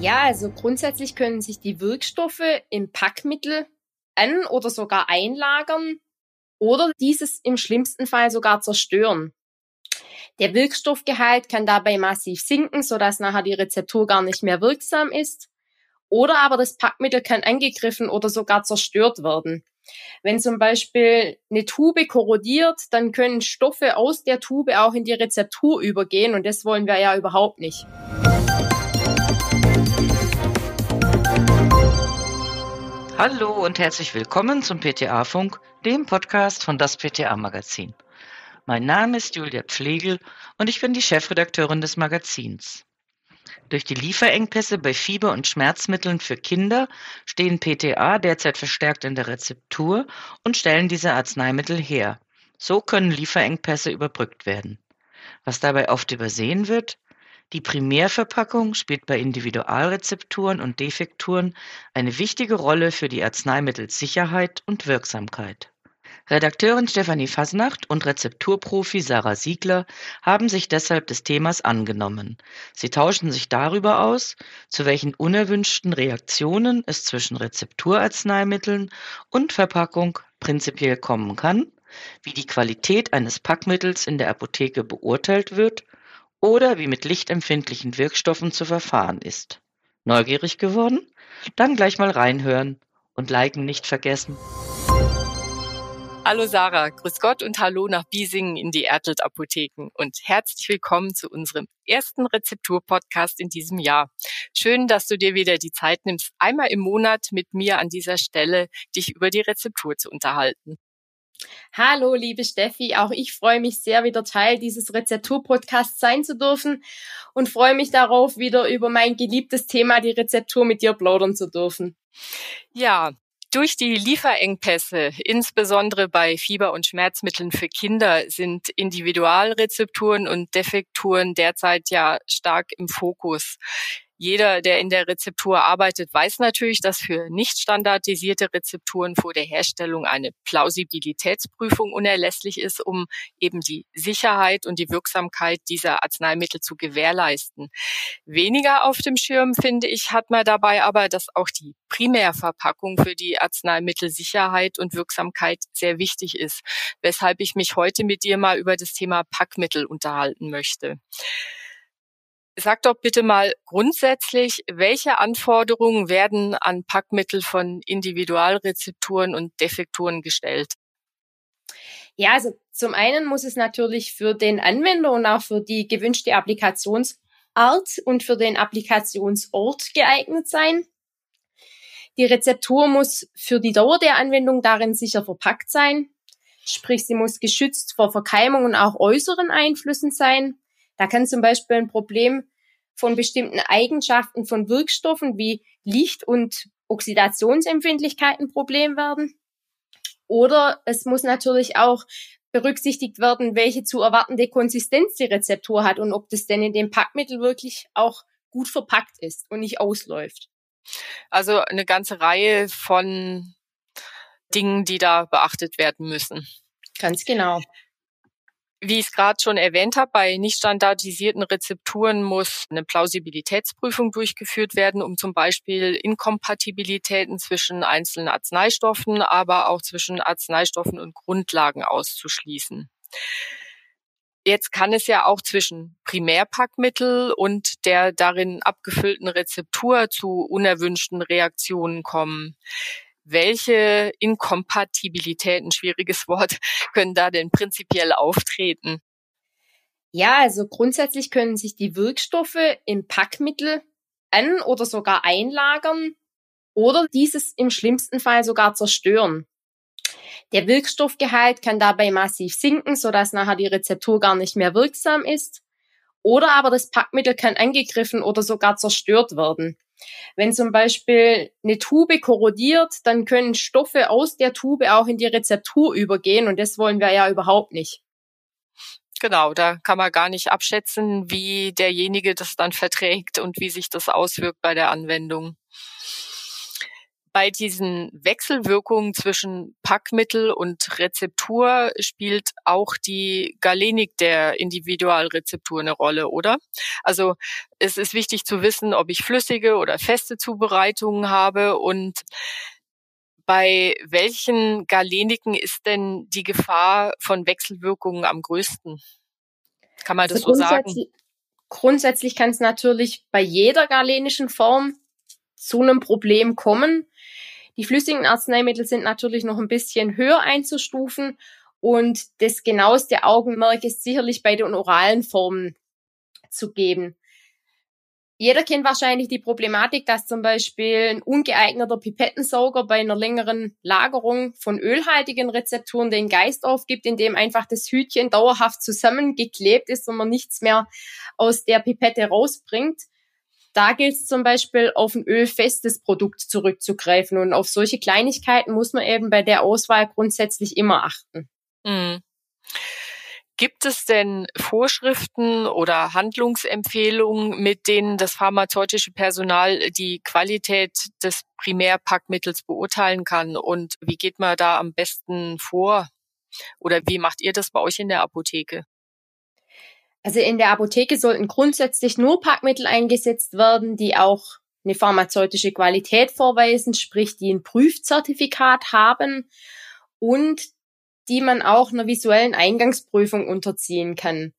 Ja, also grundsätzlich können sich die Wirkstoffe im Packmittel an oder sogar einlagern oder dieses im schlimmsten Fall sogar zerstören. Der Wirkstoffgehalt kann dabei massiv sinken, sodass nachher die Rezeptur gar nicht mehr wirksam ist. Oder aber das Packmittel kann angegriffen oder sogar zerstört werden. Wenn zum Beispiel eine Tube korrodiert, dann können Stoffe aus der Tube auch in die Rezeptur übergehen und das wollen wir ja überhaupt nicht. Hallo und herzlich willkommen zum PTA-Funk, dem Podcast von das PTA-Magazin. Mein Name ist Julia Pflegel und ich bin die Chefredakteurin des Magazins. Durch die Lieferengpässe bei Fieber- und Schmerzmitteln für Kinder stehen PTA derzeit verstärkt in der Rezeptur und stellen diese Arzneimittel her. So können Lieferengpässe überbrückt werden. Was dabei oft übersehen wird, die Primärverpackung spielt bei Individualrezepturen und Defekturen eine wichtige Rolle für die Arzneimittelsicherheit und Wirksamkeit. Redakteurin Stefanie Fasnacht und Rezepturprofi Sarah Siegler haben sich deshalb des Themas angenommen. Sie tauschen sich darüber aus, zu welchen unerwünschten Reaktionen es zwischen Rezepturarzneimitteln und Verpackung prinzipiell kommen kann, wie die Qualität eines Packmittels in der Apotheke beurteilt wird oder wie mit lichtempfindlichen Wirkstoffen zu verfahren ist. Neugierig geworden? Dann gleich mal reinhören und liken nicht vergessen. Hallo Sarah, grüß Gott und hallo nach Biesingen in die Ertelt Apotheken und herzlich willkommen zu unserem ersten Rezeptur-Podcast in diesem Jahr. Schön, dass du dir wieder die Zeit nimmst, einmal im Monat mit mir an dieser Stelle dich über die Rezeptur zu unterhalten. Hallo, liebe Steffi. Auch ich freue mich sehr, wieder Teil dieses Rezeptur-Podcasts sein zu dürfen und freue mich darauf, wieder über mein geliebtes Thema, die Rezeptur, mit dir plaudern zu dürfen. Ja, durch die Lieferengpässe, insbesondere bei Fieber- und Schmerzmitteln für Kinder, sind Individualrezepturen und Defekturen derzeit ja stark im Fokus. Jeder, der in der Rezeptur arbeitet, weiß natürlich, dass für nicht standardisierte Rezepturen vor der Herstellung eine Plausibilitätsprüfung unerlässlich ist, um eben die Sicherheit und die Wirksamkeit dieser Arzneimittel zu gewährleisten. Weniger auf dem Schirm, finde ich, hat man dabei aber, dass auch die Primärverpackung für die Arzneimittelsicherheit und Wirksamkeit sehr wichtig ist, weshalb ich mich heute mit dir mal über das Thema Packmittel unterhalten möchte. Sag doch bitte mal grundsätzlich, welche Anforderungen werden an Packmittel von Individualrezepturen und Defekturen gestellt? Ja, also zum einen muss es natürlich für den Anwender und auch für die gewünschte Applikationsart und für den Applikationsort geeignet sein. Die Rezeptur muss für die Dauer der Anwendung darin sicher verpackt sein. Sprich, sie muss geschützt vor Verkeimung und auch äußeren Einflüssen sein. Da kann zum Beispiel ein Problem von bestimmten Eigenschaften von Wirkstoffen wie Licht- und Oxidationsempfindlichkeit ein Problem werden. Oder es muss natürlich auch berücksichtigt werden, welche zu erwartende Konsistenz die Rezeptur hat und ob das denn in dem Packmittel wirklich auch gut verpackt ist und nicht ausläuft. Also eine ganze Reihe von Dingen, die da beachtet werden müssen. Ganz genau. Wie ich es gerade schon erwähnt habe, bei nicht standardisierten Rezepturen muss eine Plausibilitätsprüfung durchgeführt werden, um zum Beispiel Inkompatibilitäten zwischen einzelnen Arzneistoffen, aber auch zwischen Arzneistoffen und Grundlagen auszuschließen. Jetzt kann es ja auch zwischen Primärpackmittel und der darin abgefüllten Rezeptur zu unerwünschten Reaktionen kommen welche Inkompatibilitäten, schwieriges Wort, können da denn prinzipiell auftreten? Ja, also grundsätzlich können sich die Wirkstoffe im Packmittel an oder sogar einlagern oder dieses im schlimmsten Fall sogar zerstören. Der Wirkstoffgehalt kann dabei massiv sinken, sodass nachher die Rezeptur gar nicht mehr wirksam ist. Oder aber das Packmittel kann angegriffen oder sogar zerstört werden. Wenn zum Beispiel eine Tube korrodiert, dann können Stoffe aus der Tube auch in die Rezeptur übergehen und das wollen wir ja überhaupt nicht. Genau, da kann man gar nicht abschätzen, wie derjenige das dann verträgt und wie sich das auswirkt bei der Anwendung. Bei diesen Wechselwirkungen zwischen Packmittel und Rezeptur spielt auch die Galenik der Individualrezeptur eine Rolle, oder? Also es ist wichtig zu wissen, ob ich flüssige oder feste Zubereitungen habe und bei welchen Galeniken ist denn die Gefahr von Wechselwirkungen am größten? Kann man das also so sagen? Grundsätzlich kann es natürlich bei jeder galenischen Form zu einem Problem kommen. Die flüssigen Arzneimittel sind natürlich noch ein bisschen höher einzustufen und das genaueste Augenmerk ist sicherlich bei den oralen Formen zu geben. Jeder kennt wahrscheinlich die Problematik, dass zum Beispiel ein ungeeigneter Pipettensauger bei einer längeren Lagerung von ölhaltigen Rezepturen den Geist aufgibt, indem einfach das Hütchen dauerhaft zusammengeklebt ist und man nichts mehr aus der Pipette rausbringt. Da gilt es zum Beispiel auf ein ölfestes Produkt zurückzugreifen und auf solche Kleinigkeiten muss man eben bei der Auswahl grundsätzlich immer achten. Mhm. Gibt es denn Vorschriften oder Handlungsempfehlungen, mit denen das pharmazeutische Personal die Qualität des Primärpackmittels beurteilen kann? Und wie geht man da am besten vor? Oder wie macht ihr das bei euch in der Apotheke? Also in der Apotheke sollten grundsätzlich nur Packmittel eingesetzt werden, die auch eine pharmazeutische Qualität vorweisen, sprich die ein Prüfzertifikat haben und die man auch einer visuellen Eingangsprüfung unterziehen kann.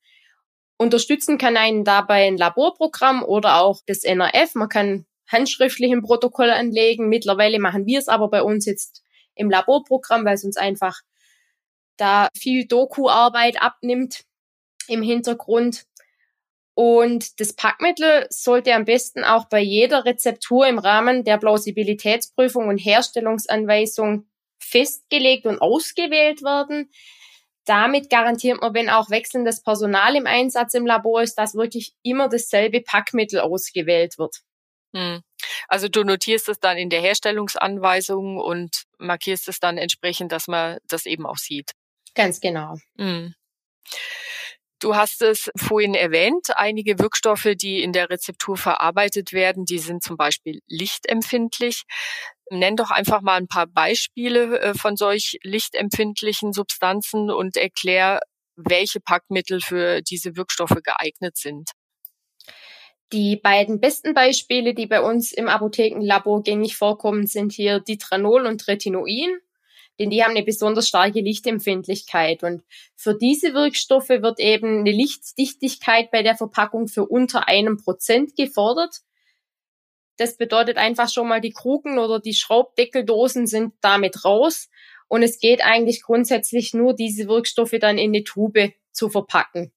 Unterstützen kann einen dabei ein Laborprogramm oder auch das NRF. Man kann handschriftlich ein Protokoll anlegen. Mittlerweile machen wir es aber bei uns jetzt im Laborprogramm, weil es uns einfach da viel Doku-Arbeit abnimmt im Hintergrund. Und das Packmittel sollte am besten auch bei jeder Rezeptur im Rahmen der Plausibilitätsprüfung und Herstellungsanweisung festgelegt und ausgewählt werden. Damit garantiert man, wenn auch wechselndes Personal im Einsatz im Labor ist, dass wirklich immer dasselbe Packmittel ausgewählt wird. Hm. Also du notierst es dann in der Herstellungsanweisung und markierst es dann entsprechend, dass man das eben auch sieht. Ganz genau. Hm. Du hast es vorhin erwähnt, einige Wirkstoffe, die in der Rezeptur verarbeitet werden, die sind zum Beispiel lichtempfindlich. Nenn doch einfach mal ein paar Beispiele äh, von solch lichtempfindlichen Substanzen und erklär, welche Packmittel für diese Wirkstoffe geeignet sind. Die beiden besten Beispiele, die bei uns im Apothekenlabor gängig vorkommen, sind hier Ditranol und Retinoin denn die haben eine besonders starke Lichtempfindlichkeit. Und für diese Wirkstoffe wird eben eine Lichtdichtigkeit bei der Verpackung für unter einem Prozent gefordert. Das bedeutet einfach schon mal, die Krugen oder die Schraubdeckeldosen sind damit raus. Und es geht eigentlich grundsätzlich nur, diese Wirkstoffe dann in eine Tube zu verpacken.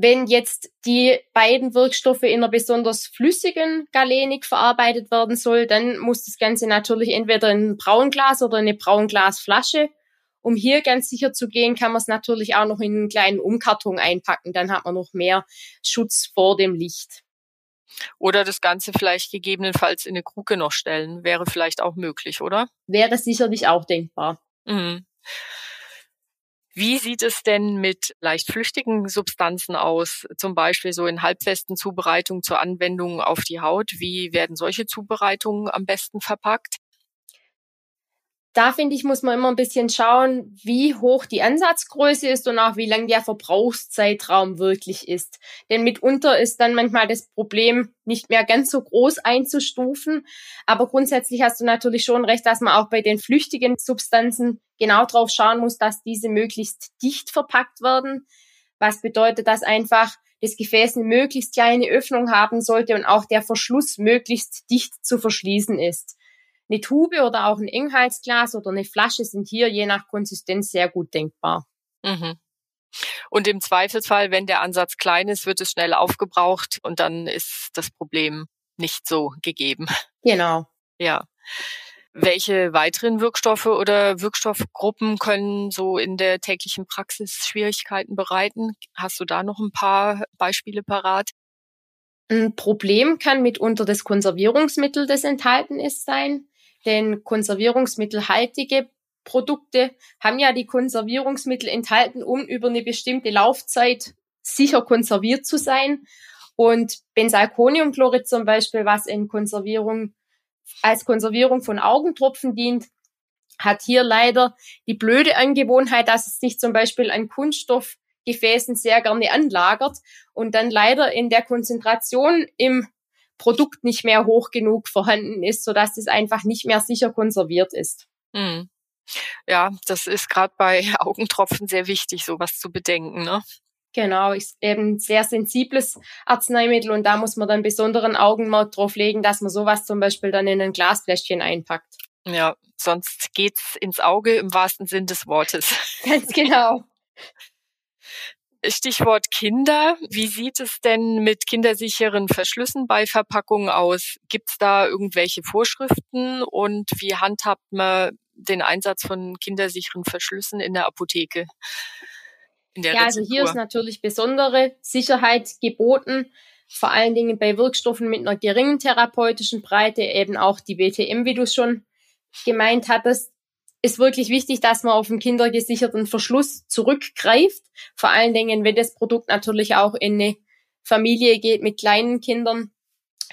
Wenn jetzt die beiden Wirkstoffe in einer besonders flüssigen Galenik verarbeitet werden soll, dann muss das Ganze natürlich entweder in ein Braunglas oder eine Braunglasflasche. Um hier ganz sicher zu gehen, kann man es natürlich auch noch in einen kleinen Umkarton einpacken. Dann hat man noch mehr Schutz vor dem Licht. Oder das Ganze vielleicht gegebenenfalls in eine Kruke noch stellen. Wäre vielleicht auch möglich, oder? Wäre sicherlich auch denkbar. Mhm. Wie sieht es denn mit leicht flüchtigen Substanzen aus, zum Beispiel so in halbfesten Zubereitungen zur Anwendung auf die Haut? Wie werden solche Zubereitungen am besten verpackt? da finde ich, muss man immer ein bisschen schauen, wie hoch die Ansatzgröße ist und auch wie lang der Verbrauchszeitraum wirklich ist. Denn mitunter ist dann manchmal das Problem nicht mehr ganz so groß einzustufen. Aber grundsätzlich hast du natürlich schon recht, dass man auch bei den flüchtigen Substanzen genau drauf schauen muss, dass diese möglichst dicht verpackt werden. Was bedeutet, dass einfach das Gefäß eine möglichst kleine Öffnung haben sollte und auch der Verschluss möglichst dicht zu verschließen ist. Eine Tube oder auch ein Enghalsglas oder eine Flasche sind hier je nach Konsistenz sehr gut denkbar. Mhm. Und im Zweifelsfall, wenn der Ansatz klein ist, wird es schnell aufgebraucht und dann ist das Problem nicht so gegeben. Genau. Ja. Welche weiteren Wirkstoffe oder Wirkstoffgruppen können so in der täglichen Praxis Schwierigkeiten bereiten? Hast du da noch ein paar Beispiele parat? Ein Problem kann mitunter das Konservierungsmittel, das enthalten ist, sein. Denn konservierungsmittelhaltige Produkte haben ja die Konservierungsmittel enthalten, um über eine bestimmte Laufzeit sicher konserviert zu sein. Und Benzalkoniumchlorid zum Beispiel, was in Konservierung als Konservierung von Augentropfen dient, hat hier leider die blöde Angewohnheit, dass es sich zum Beispiel an Kunststoffgefäßen sehr gerne anlagert und dann leider in der Konzentration im Produkt nicht mehr hoch genug vorhanden ist, sodass es einfach nicht mehr sicher konserviert ist. Hm. Ja, das ist gerade bei Augentropfen sehr wichtig, sowas zu bedenken. Ne? Genau, ist eben sehr sensibles Arzneimittel und da muss man dann besonderen Augenmerk drauf legen, dass man sowas zum Beispiel dann in ein Glasfläschchen einpackt. Ja, sonst geht's ins Auge im wahrsten Sinn des Wortes. Ganz genau. Stichwort Kinder. Wie sieht es denn mit kindersicheren Verschlüssen bei Verpackungen aus? Gibt es da irgendwelche Vorschriften und wie handhabt man den Einsatz von kindersicheren Verschlüssen in der Apotheke? In der ja, Rezeptur? also hier ist natürlich besondere Sicherheit geboten, vor allen Dingen bei Wirkstoffen mit einer geringen therapeutischen Breite, eben auch die BTM, wie du schon gemeint hattest ist wirklich wichtig, dass man auf einen kindergesicherten Verschluss zurückgreift. Vor allen Dingen, wenn das Produkt natürlich auch in eine Familie geht mit kleinen Kindern.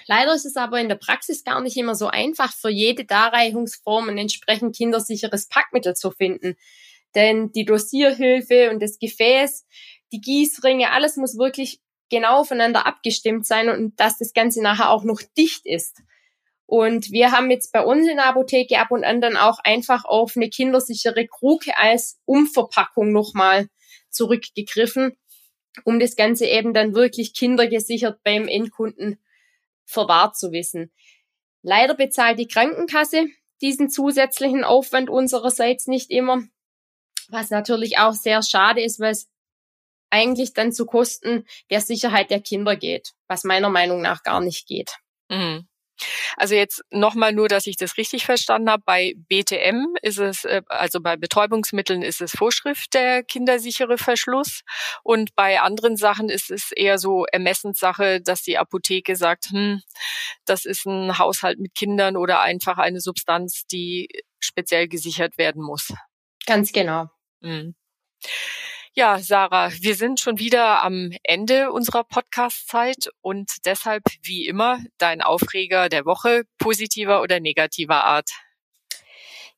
Leider ist es aber in der Praxis gar nicht immer so einfach, für jede Darreichungsform ein entsprechend kindersicheres Packmittel zu finden. Denn die Dosierhilfe und das Gefäß, die Gießringe, alles muss wirklich genau aufeinander abgestimmt sein und dass das Ganze nachher auch noch dicht ist. Und wir haben jetzt bei uns in der Apotheke ab und an dann auch einfach auf eine kindersichere Kruke als Umverpackung nochmal zurückgegriffen, um das Ganze eben dann wirklich kindergesichert beim Endkunden verwahrt zu wissen. Leider bezahlt die Krankenkasse diesen zusätzlichen Aufwand unsererseits nicht immer, was natürlich auch sehr schade ist, weil es eigentlich dann zu Kosten der Sicherheit der Kinder geht, was meiner Meinung nach gar nicht geht. Mhm. Also jetzt nochmal nur, dass ich das richtig verstanden habe. Bei BTM ist es, äh, also bei Betäubungsmitteln ist es Vorschrift der kindersichere Verschluss. Und bei anderen Sachen ist es eher so Ermessenssache, dass die Apotheke sagt, hm, das ist ein Haushalt mit Kindern oder einfach eine Substanz, die speziell gesichert werden muss. Ganz genau. Mhm. Ja, Sarah, wir sind schon wieder am Ende unserer Podcast-Zeit und deshalb wie immer dein Aufreger der Woche positiver oder negativer Art.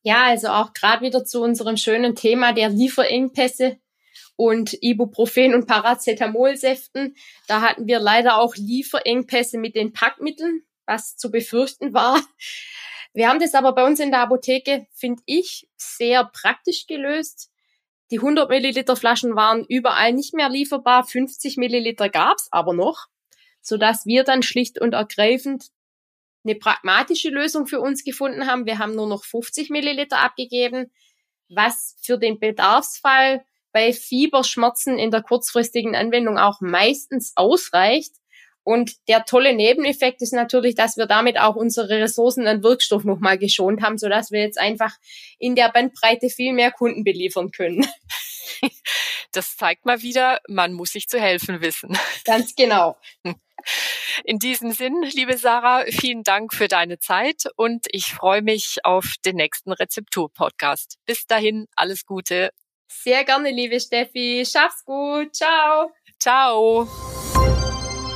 Ja, also auch gerade wieder zu unserem schönen Thema der Lieferengpässe und Ibuprofen und Paracetamolsäften. Da hatten wir leider auch Lieferengpässe mit den Packmitteln, was zu befürchten war. Wir haben das aber bei uns in der Apotheke, finde ich, sehr praktisch gelöst. Die 100 Milliliter Flaschen waren überall nicht mehr lieferbar. 50 Milliliter gab's aber noch, so dass wir dann schlicht und ergreifend eine pragmatische Lösung für uns gefunden haben. Wir haben nur noch 50 Milliliter abgegeben, was für den Bedarfsfall bei Fieberschmerzen in der kurzfristigen Anwendung auch meistens ausreicht. Und der tolle Nebeneffekt ist natürlich, dass wir damit auch unsere Ressourcen an Wirkstoff nochmal geschont haben, sodass wir jetzt einfach in der Bandbreite viel mehr Kunden beliefern können. Das zeigt mal wieder, man muss sich zu helfen wissen. Ganz genau. In diesem Sinn, liebe Sarah, vielen Dank für deine Zeit und ich freue mich auf den nächsten Rezeptur-Podcast. Bis dahin, alles Gute. Sehr gerne, liebe Steffi. Schaff's gut. Ciao. Ciao.